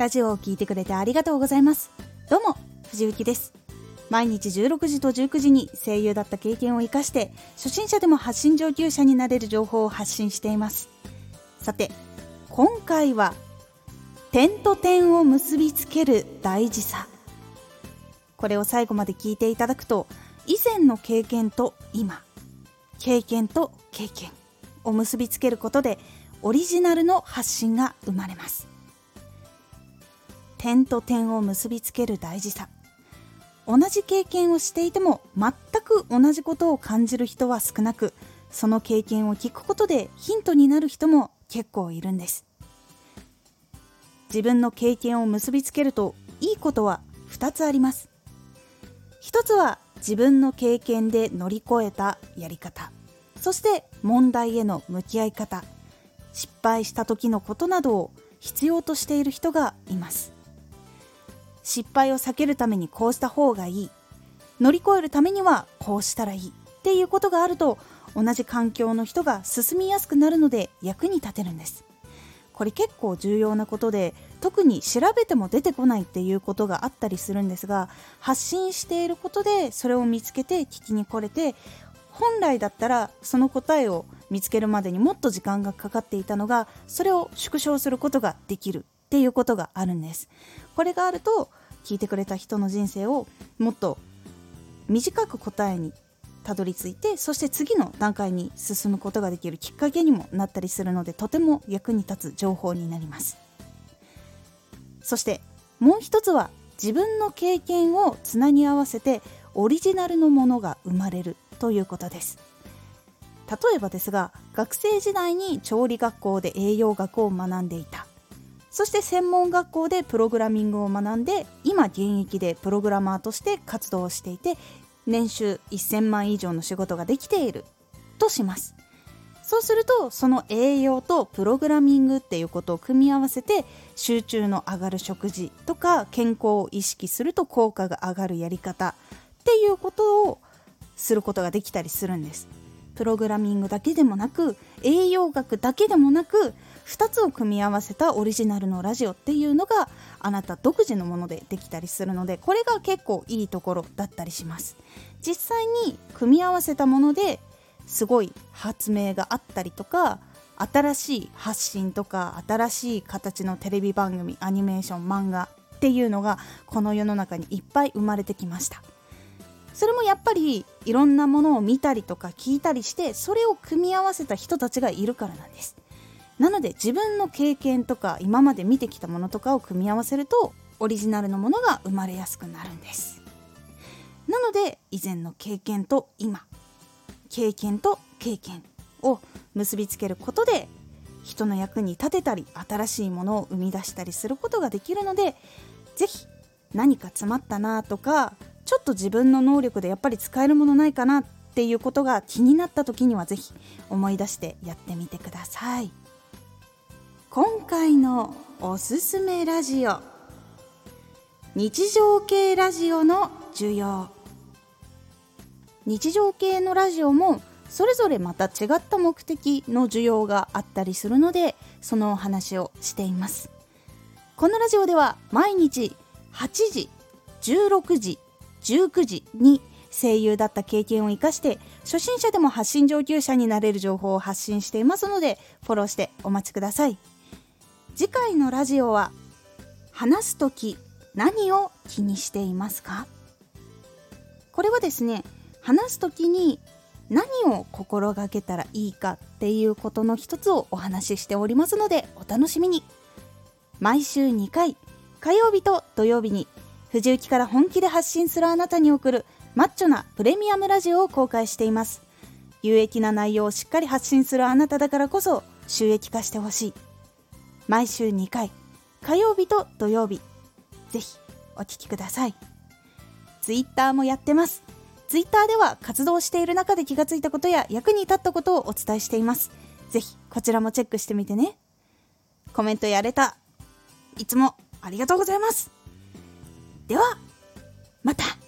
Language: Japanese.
ラジオを聴いてくれてありがとうございます。どうも藤幸です。毎日16時と19時に声優だった経験を生かして初心者でも発信上級者になれる情報を発信しています。さて今回は点と点を結びつける大事さ。これを最後まで聞いていただくと以前の経験と今経験と経験を結びつけることでオリジナルの発信が生まれます。点と点を結びつける大事さ。同じ経験をしていても全く同じことを感じる人は少なくその経験を聞くことでヒントになる人も結構いるんです。自分の経験を結びつけるといいことは2つあります。一つは自分の経験で乗り越えたやり方。そして問題への向き合い方。失敗した時のことなどを必要としている人がいます。失敗を避けるためにこうした方がいい。乗り越えるためにはこうしたらいいっていうことがあると同じ環境の人が進みやすくなるので役に立てるんです。これ結構重要なことで特に調べても出てこないっていうことがあったりするんですが発信していることでそれを見つけて聞きに来れて本来だったらその答えを見つけるまでにもっと時間がかかっていたのがそれを縮小することができるっていうことがあるんです。これがあると聞いてくれた人の人生をもっと短く答えにたどり着いてそして次の段階に進むことができるきっかけにもなったりするのでとても役に立つ情報になります。そしてもう一つは自分の経験をつなぎ合わせてオリジナルのものが生まれるということです。例えばですが学生時代に調理学校で栄養学を学んでいた。そして専門学校でプログラミングを学んで今現役でプログラマーとして活動をしていて年収1000万以上の仕事ができているとします。そうするとその栄養とプログラミングっていうことを組み合わせて集中の上がる食事とか健康を意識すると効果が上がるやり方っていうことをすることができたりするんです。プログラミングだけでもなく栄養学だけでもなく2つを組み合わせたオリジナルのラジオっていうのがあなた独自のものでできたりするのでこれが結構いいところだったりします。実際に組み合わせたものですごい発明があったりとか新しい発信とか新しい形のテレビ番組アニメーション漫画っていうのがこの世の中にいっぱい生まれてきました。それもやっぱりいろんなものを見たりとか聞いたりしてそれを組み合わせた人たちがいるからなんです。なので自分の経験とか今まで見てきたものとかを組み合わせるとオリジナルのものが生まれやすくなるんです。なので以前の経験と今経験と経験を結びつけることで人の役に立てたり新しいものを生み出したりすることができるので是非何か詰まったなとかちょっと自分の能力でやっぱり使えるものないかなっていうことが気になった時には是非思い出してやってみてください。今回のおすすめラジオ。日常系ラジオの需要。日常系のラジオもそれぞれまた違った目的の需要があったりするのでそのお話をしています。このラジオでは毎日8時16時19時に声優だった経験を生かして初心者でも発信上級者になれる情報を発信していますのでフォローしてお待ちください。次回のラジオは話す時何を気にしていますか？これはですね話す時に何を心がけたらいいかっていうことの一つをお話ししておりますのでお楽しみに。毎週2回火曜日と土曜日に藤雪から本気で発信するあなたに送るマッチョなプレミアムラジオを公開しています。有益な内容をしっかり発信するあなただからこそ収益化してほしい。毎週2回火曜日と土曜日。ぜひお聴きください。Twitter もやってます。ツイッターでは活動している中で気がついたことや役に立ったことをお伝えしています。ぜひこちらもチェックしてみてね。コメントやれた。いつもありがとうございます。ではまた。